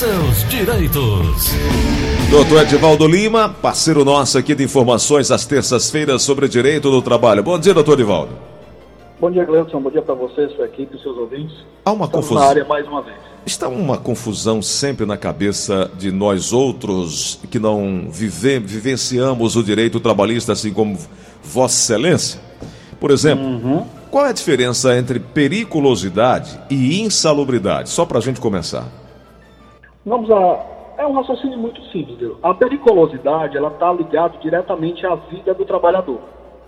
seus direitos. Doutor Edivaldo Lima, parceiro nosso aqui de informações às terças-feiras sobre direito do trabalho. Bom dia, doutor Edivaldo. Bom dia, Gleudson. Bom dia para você, sua equipe, seus ouvintes. Há uma Estamos confusão. na área mais uma vez. Está uma confusão sempre na cabeça de nós outros que não vive, vivenciamos o direito trabalhista, assim como Vossa Excelência. Por exemplo, qual é a diferença entre periculosidade e insalubridade? Só para a gente começar. Vamos a. É um raciocínio muito simples. viu? A periculosidade ela está ligada diretamente à vida do trabalhador.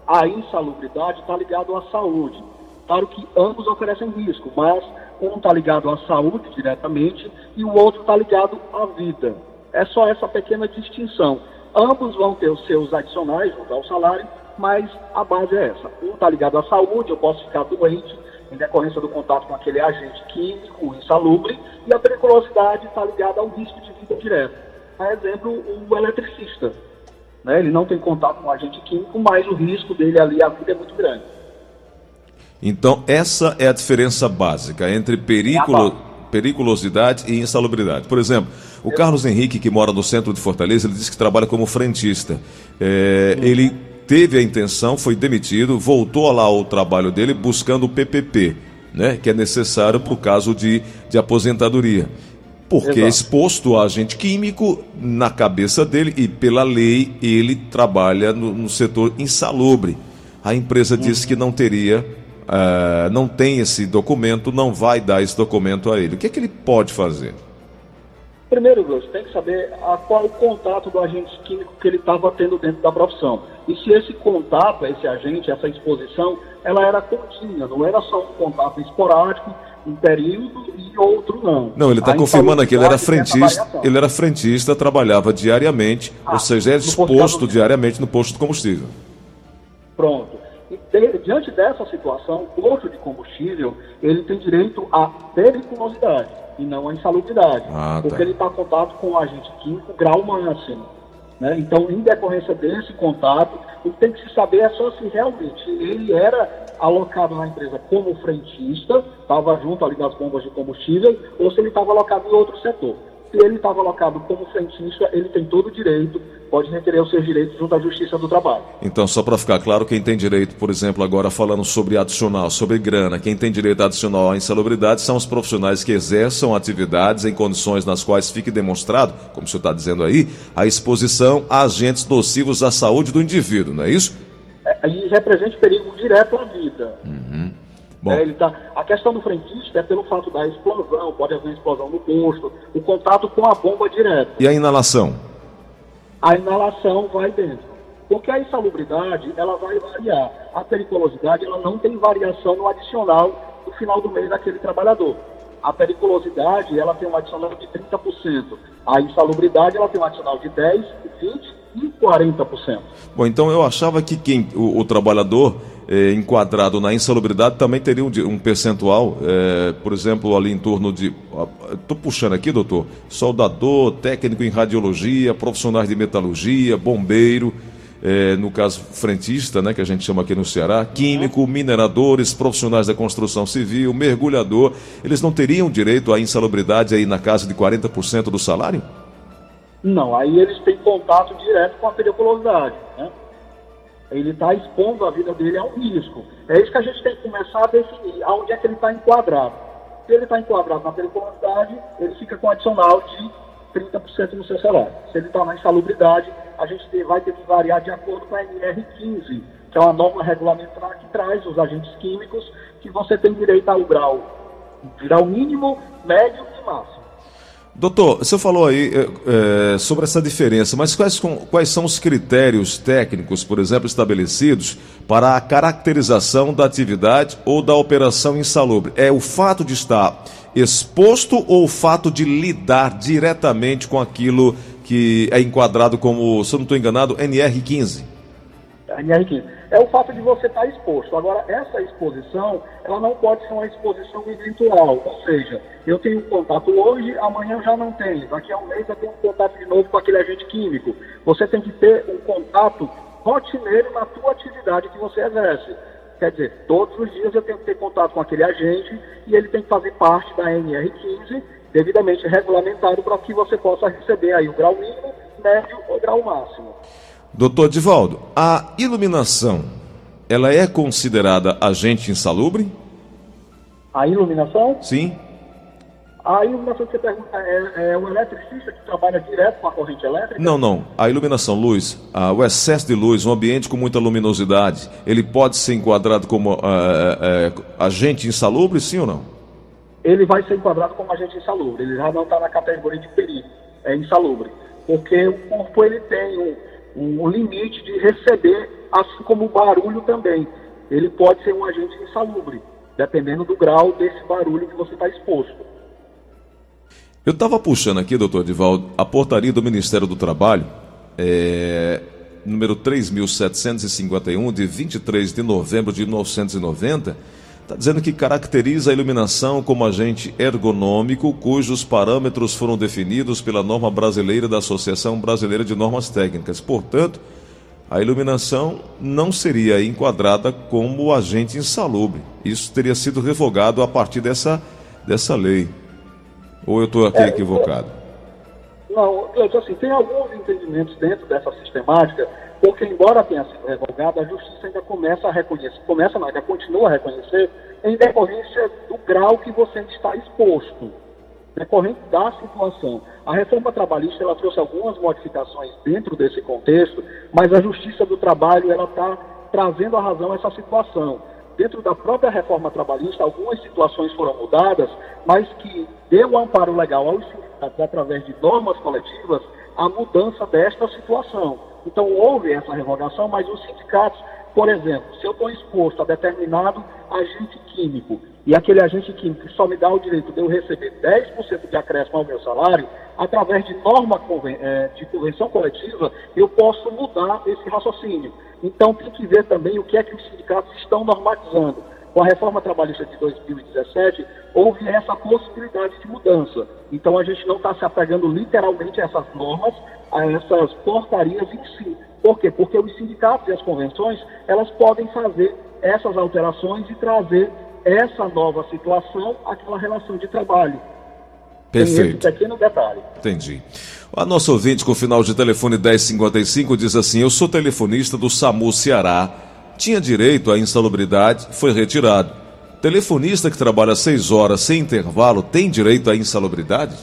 A insalubridade está ligada à saúde. Claro que ambos oferecem risco, mas um está ligado à saúde diretamente e o outro está ligado à vida. É só essa pequena distinção. Ambos vão ter os seus adicionais, vão dar o salário, mas a base é essa. Um está ligado à saúde, eu posso ficar doente em decorrência do contato com aquele agente químico insalubre, e a periculosidade está ligada ao risco de vida direto. Por exemplo, o eletricista. Né? Ele não tem contato com agente químico, mas o risco dele ali, a vida é muito grande. Então, essa é a diferença básica entre periculo- base. periculosidade e insalubridade. Por exemplo, o Carlos Henrique, que mora no centro de Fortaleza, ele diz que trabalha como frentista. É, ele teve a intenção, foi demitido, voltou lá ao trabalho dele buscando o PPP, né, que é necessário para o caso de, de aposentadoria. Porque Exato. exposto a agente químico na cabeça dele e pela lei ele trabalha no, no setor insalubre. A empresa disse que não teria, ah, não tem esse documento, não vai dar esse documento a ele. O que é que ele pode fazer? Primeiro, Deus, tem que saber a qual o contato do agente químico que ele estava tendo dentro da profissão. E se esse contato, esse agente, essa exposição, ela era contínua, não era só um contato esporádico, um período e outro não. Não, ele está confirmando aqui, ele era frentista, ele era frentista, trabalhava diariamente, ou Ah, seja, era no posto de exposto diariamente no posto de combustível. Pronto. E de- diante dessa situação, o posto de combustível, ele tem direito à periculosidade e não à insalubridade. Ah, tá. Porque ele está em contato com o agente químico grau máximo. Né? Então, em decorrência desse contato, o que tem que se saber é só se realmente ele era alocado na empresa como frentista, estava junto ali das bombas de combustível, ou se ele estava alocado em outro setor. Se ele estava alocado como frentista, ele tem todo o direito, pode requerer os seus direitos junto à Justiça do Trabalho. Então, só para ficar claro, quem tem direito, por exemplo, agora falando sobre adicional, sobre grana, quem tem direito adicional à insalubridade são os profissionais que exerçam atividades em condições nas quais fique demonstrado, como o senhor está dizendo aí, a exposição a agentes nocivos à saúde do indivíduo, não é isso? É, e represente perigo direto à vida. Bom, É, ele tá, a questão do frentista é pelo fato da explosão, pode haver explosão no posto, o contato com a bomba direto. e a inalação? A inalação vai dentro. Porque a insalubridade, ela vai variar. A periculosidade, ela não tem variação no adicional no final do mês daquele trabalhador. A periculosidade, ela tem um adicional de 30%. A insalubridade, ela tem um adicional de 10%, 20% e 40%. Bom, então eu achava que quem, o, o trabalhador eh, enquadrado na insalubridade também teria um, um percentual, eh, por exemplo, ali em torno de. Estou puxando aqui, doutor. Soldador, técnico em radiologia, profissionais de metalurgia, bombeiro, eh, no caso frentista, né, que a gente chama aqui no Ceará, químico, mineradores, profissionais da construção civil, mergulhador. Eles não teriam direito à insalubridade aí na casa de 40% do salário? Não, aí eles têm contato direto com a periculosidade. Né? Ele está expondo a vida dele a um risco. É isso que a gente tem que começar a definir aonde é que ele está enquadrado. Se ele está enquadrado na periculosidade, ele fica com adicional de 30% no seu salário. Se ele está na insalubridade, a gente vai ter que variar de acordo com a NR15, que é uma norma regulamentar que traz os agentes químicos que você tem direito ao grau, grau mínimo, médio e máximo. Doutor, você falou aí é, sobre essa diferença, mas quais, quais são os critérios técnicos, por exemplo, estabelecidos para a caracterização da atividade ou da operação insalubre? É o fato de estar exposto ou o fato de lidar diretamente com aquilo que é enquadrado como, se eu não estou enganado, NR15? A NR15. É o fato de você estar exposto. Agora, essa exposição, ela não pode ser uma exposição eventual. Ou seja, eu tenho contato hoje, amanhã eu já não tenho. Daqui a um mês eu tenho contato de novo com aquele agente químico. Você tem que ter um contato rotineiro na tua atividade que você exerce. Quer dizer, todos os dias eu tenho que ter contato com aquele agente e ele tem que fazer parte da NR15 devidamente regulamentado para que você possa receber aí o grau mínimo, médio ou grau máximo. Doutor Divaldo, a iluminação, ela é considerada agente insalubre? A iluminação? Sim. A iluminação que você pergunta é, é o eletricista que trabalha direto com a corrente elétrica? Não, não. A iluminação, luz, ah, o excesso de luz, um ambiente com muita luminosidade, ele pode ser enquadrado como ah, é, agente insalubre, sim ou não? Ele vai ser enquadrado como agente insalubre. Ele já não está na categoria de perigo, é insalubre. Porque o corpo ele tem um, um limite de receber, assim como o barulho também. Ele pode ser um agente insalubre, dependendo do grau desse barulho que você está exposto. Eu estava puxando aqui, doutor Divaldo, a portaria do Ministério do Trabalho, é, número 3.751, de 23 de novembro de 1990, está dizendo que caracteriza a iluminação como agente ergonômico cujos parâmetros foram definidos pela norma brasileira da Associação Brasileira de Normas Técnicas. Portanto, a iluminação não seria enquadrada como agente insalubre. Isso teria sido revogado a partir dessa, dessa lei. Ou eu estou aqui é, equivocado? Não, eu, assim, tem alguns entendimentos dentro dessa sistemática, porque embora tenha sido revogada, a justiça ainda começa a reconhecer, começa não, ainda continua a reconhecer em decorrência do grau que você está exposto, decorrente da situação. A reforma trabalhista ela trouxe algumas modificações dentro desse contexto, mas a justiça do trabalho ela está trazendo a razão essa situação dentro da própria reforma trabalhista, algumas situações foram mudadas, mas que deu amparo legal aos sindicatos através de normas coletivas a mudança desta situação. Então houve essa revogação, mas os sindicatos, por exemplo, se eu estou exposto a determinado agente químico e aquele agente químico só me dá o direito de eu receber 10% de acréscimo ao meu salário, através de norma eh, de convenção coletiva, eu posso mudar esse raciocínio. Então tem que ver também o que é que os sindicatos estão normatizando. Com a reforma trabalhista de 2017, houve essa possibilidade de mudança. Então a gente não está se apegando literalmente a essas normas, a essas portarias em si. Por quê? Porque os sindicatos e as convenções, elas podem fazer essas alterações e trazer essa nova situação àquela relação de trabalho. Perfeito. Entendi. A nossa ouvinte com o final de telefone 1055 diz assim: Eu sou telefonista do SAMU Ceará. Tinha direito à insalubridade, foi retirado. Telefonista que trabalha seis horas sem intervalo tem direito à insalubridade?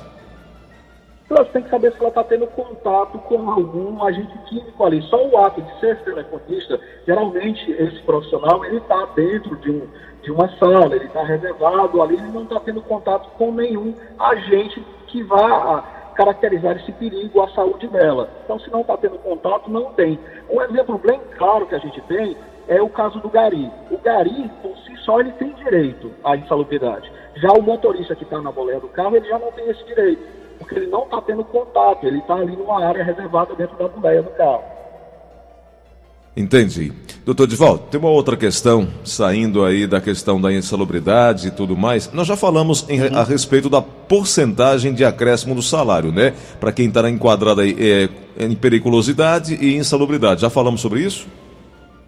Você tem que saber se ela está tendo contato com algum agente químico ali. Só o ato de ser telefonista, geralmente esse profissional ele está dentro de um de uma sala, ele está reservado ali, ele não está tendo contato com nenhum agente que vá caracterizar esse perigo à saúde dela. Então, se não está tendo contato, não tem. Um exemplo bem claro que a gente tem é o caso do gari. O gari, por si só, ele tem direito à insalubridade. Já o motorista que está na boleia do carro, ele já não tem esse direito, porque ele não está tendo contato, ele está ali numa área reservada dentro da boleia do carro. Entendi. Doutor Divaldo, tem uma outra questão, saindo aí da questão da insalubridade e tudo mais. Nós já falamos em, a respeito da porcentagem de acréscimo do salário, né? Para quem está enquadrado aí é, em periculosidade e insalubridade. Já falamos sobre isso?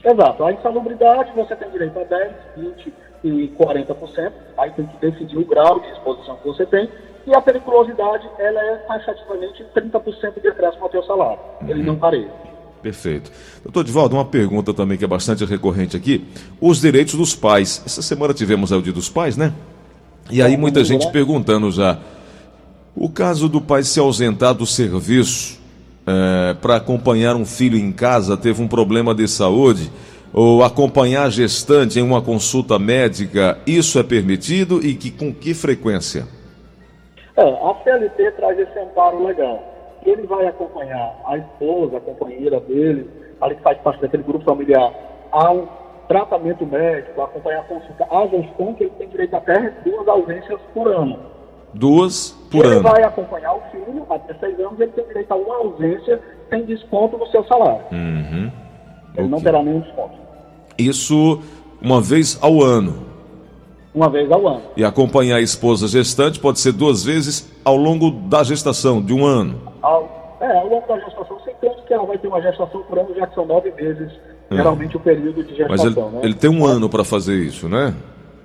Exato. A insalubridade você tem direito a 10, 20 e 40%. Aí tem que decidir o grau de exposição que você tem. E a periculosidade, ela é taxativamente 30% de acréscimo ao teu salário. Ele não pareia. Perfeito. Doutor Divaldo, uma pergunta também que é bastante recorrente aqui. Os direitos dos pais. Essa semana tivemos o Dia dos Pais, né? E aí muita gente perguntando já. O caso do pai se ausentar do serviço é, para acompanhar um filho em casa, teve um problema de saúde, ou acompanhar a gestante em uma consulta médica, isso é permitido e que, com que frequência? É, a CLT traz esse amparo legal ele vai acompanhar a esposa, a companheira dele, ali que faz parte daquele grupo familiar, ao tratamento médico, acompanhar a consulta, a gestão que ele tem direito até duas ausências por ano. Duas por ele ano. Ele vai acompanhar o filho, até seis anos, ele tem direito a uma ausência sem desconto no seu salário. Uhum. Ele okay. não terá nenhum desconto. Isso uma vez ao ano uma vez ao ano. E acompanhar a esposa gestante pode ser duas vezes ao longo da gestação, de um ano. Ao, é, ao longo da gestação, sem tanto que ela vai ter uma gestação por ano, já que são nove meses, é. geralmente o período de gestação. Mas ele, né? ele tem um ano para fazer isso, né?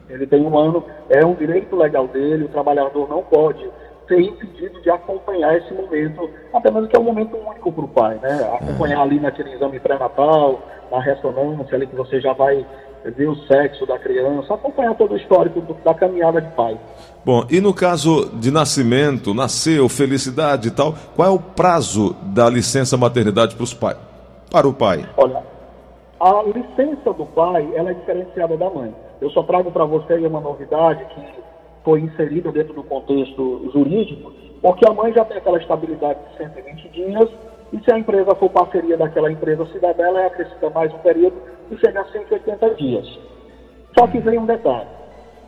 Ele tem um ano, é um direito legal dele, o trabalhador não pode ser impedido de acompanhar esse momento, até mesmo que é um momento único para o pai, né? Acompanhar ali naquele exame pré-natal, na ressonância ali que você já vai ver o sexo da criança, acompanhar todo o histórico do, da caminhada de pai. Bom, e no caso de nascimento, nasceu, felicidade e tal, qual é o prazo da licença maternidade para os pais? Para o pai? Olha, a licença do pai, ela é diferenciada da mãe. Eu só trago para você uma novidade que foi inserida dentro do contexto jurídico, porque a mãe já tem aquela estabilidade de 120 dias, e se a empresa for parceria daquela empresa cidadela, é acrescenta mais um período e chega a 180 dias. Só que vem um detalhe.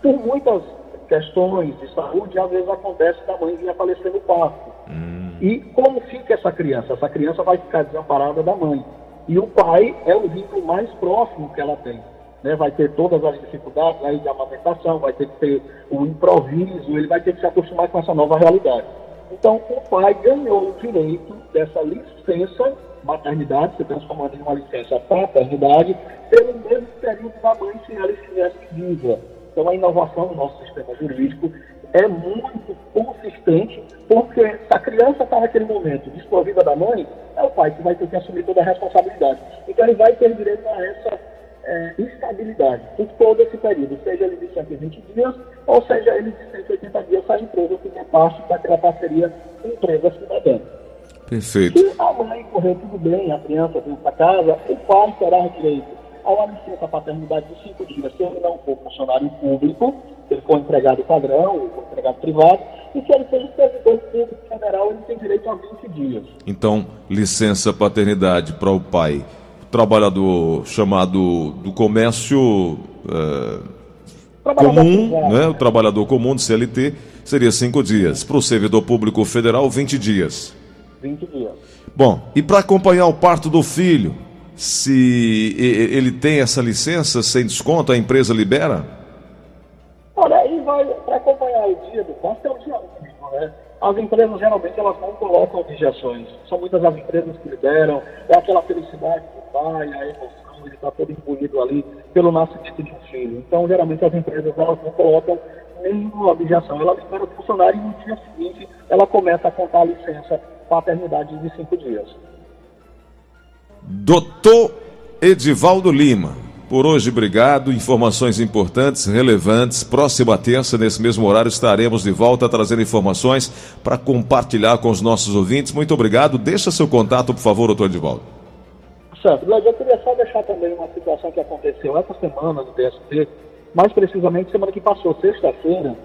Por muitas questões de saúde, às vezes acontece da mãe vir a falecer no parto. Hum. E como fica essa criança? Essa criança vai ficar desamparada da mãe. E o pai é o vínculo mais próximo que ela tem. Né? Vai ter todas as dificuldades aí de amamentação, vai ter que ter o improviso, ele vai ter que se acostumar com essa nova realidade. Então, o pai ganhou o direito dessa licença maternidade, se transformando em uma licença paternidade, pelo mesmo período da mãe se ela estivesse viva. Então, a inovação do nosso sistema jurídico é muito consistente, porque se a criança está naquele momento desprovida da mãe, é o pai que vai ter que assumir toda a responsabilidade. Então, ele vai ter direito a essa é, estabilidade por todo esse período, seja ele de 120 dias ou seja ele de 180 dias, se a empresa fizer parte daquela parceria empresa-cidadã. Perfeito. Se a mãe correr tudo bem, a criança vem para casa, o pai terá direito a uma licença paternidade de cinco dias, se ele não for funcionário público, se ele for empregado padrão ou for empregado privado, e se ele for servidor público federal, ele tem direito a 20 dias. Então, licença paternidade para o pai trabalhador chamado do comércio é, comum, né? o trabalhador comum do CLT, seria cinco dias. Para o servidor público federal, 20 dias. 20 dias. Bom, e para acompanhar o parto do filho, se ele tem essa licença sem desconto, a empresa libera? Olha, aí vai para acompanhar o dia do parto, é o dia único, né? As empresas geralmente elas não colocam objeções. São muitas as empresas que liberam, é aquela felicidade pai, a emoção, ele está todo imbuído ali pelo nascimento de um filho. Então, geralmente as empresas elas não colocam nenhuma objeção. Ela libera o funcionário e no dia seguinte ela começa a contar a licença paternidade de cinco dias. Doutor Edivaldo Lima, por hoje, obrigado. Informações importantes, relevantes. Próxima terça, nesse mesmo horário, estaremos de volta trazendo informações para compartilhar com os nossos ouvintes. Muito obrigado. Deixa seu contato, por favor, doutor Edivaldo. Certo. Glad, eu queria só deixar também uma situação que aconteceu essa semana no TST, mais precisamente semana que passou, sexta-feira.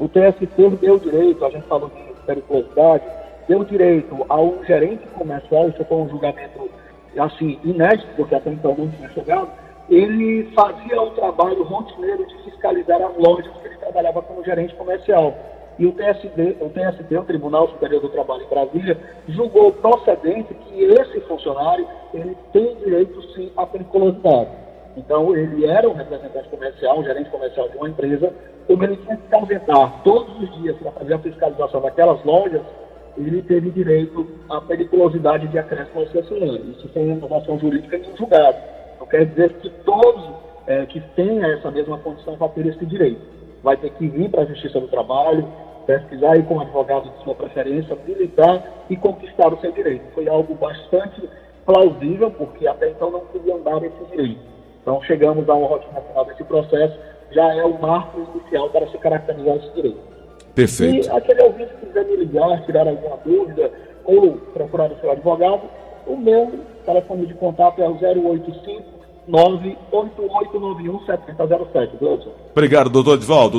O TST deu direito, a gente falou de periculosidade, deu direito ao gerente comercial, isso foi um julgamento assim, inédito, porque até então não tinha chegado, ele fazia o trabalho rotineiro de fiscalizar as lojas que ele trabalhava como gerente comercial. E o TSD, o TSD, o Tribunal Superior do Trabalho em Brasília, julgou procedente que esse funcionário ele tem direito sim à periculosidade. Então, ele era um representante comercial, um gerente comercial de uma empresa, como ele tinha que se ausentar todos os dias para fazer a fiscalização daquelas lojas, ele teve direito à periculosidade de acréscimo ao. Isso foi uma inovação jurídica em julgado. Não quer dizer que todos é, que tenham essa mesma condição vão ter esse direito. Vai ter que vir para a Justiça do Trabalho, pesquisar aí com o advogado de sua preferência, militar e conquistar o seu direito. Foi algo bastante plausível, porque até então não podiam dar esse direito. Então chegamos ao ótimo final desse processo, já é o marco inicial para se caracterizar esse direito. Perfeito. Se aquele ouvinte quiser me ligar, tirar alguma dúvida ou procurar o seu advogado, o meu telefone de contato é o 085 98891 7007. Obrigado, doutor Edvaldo.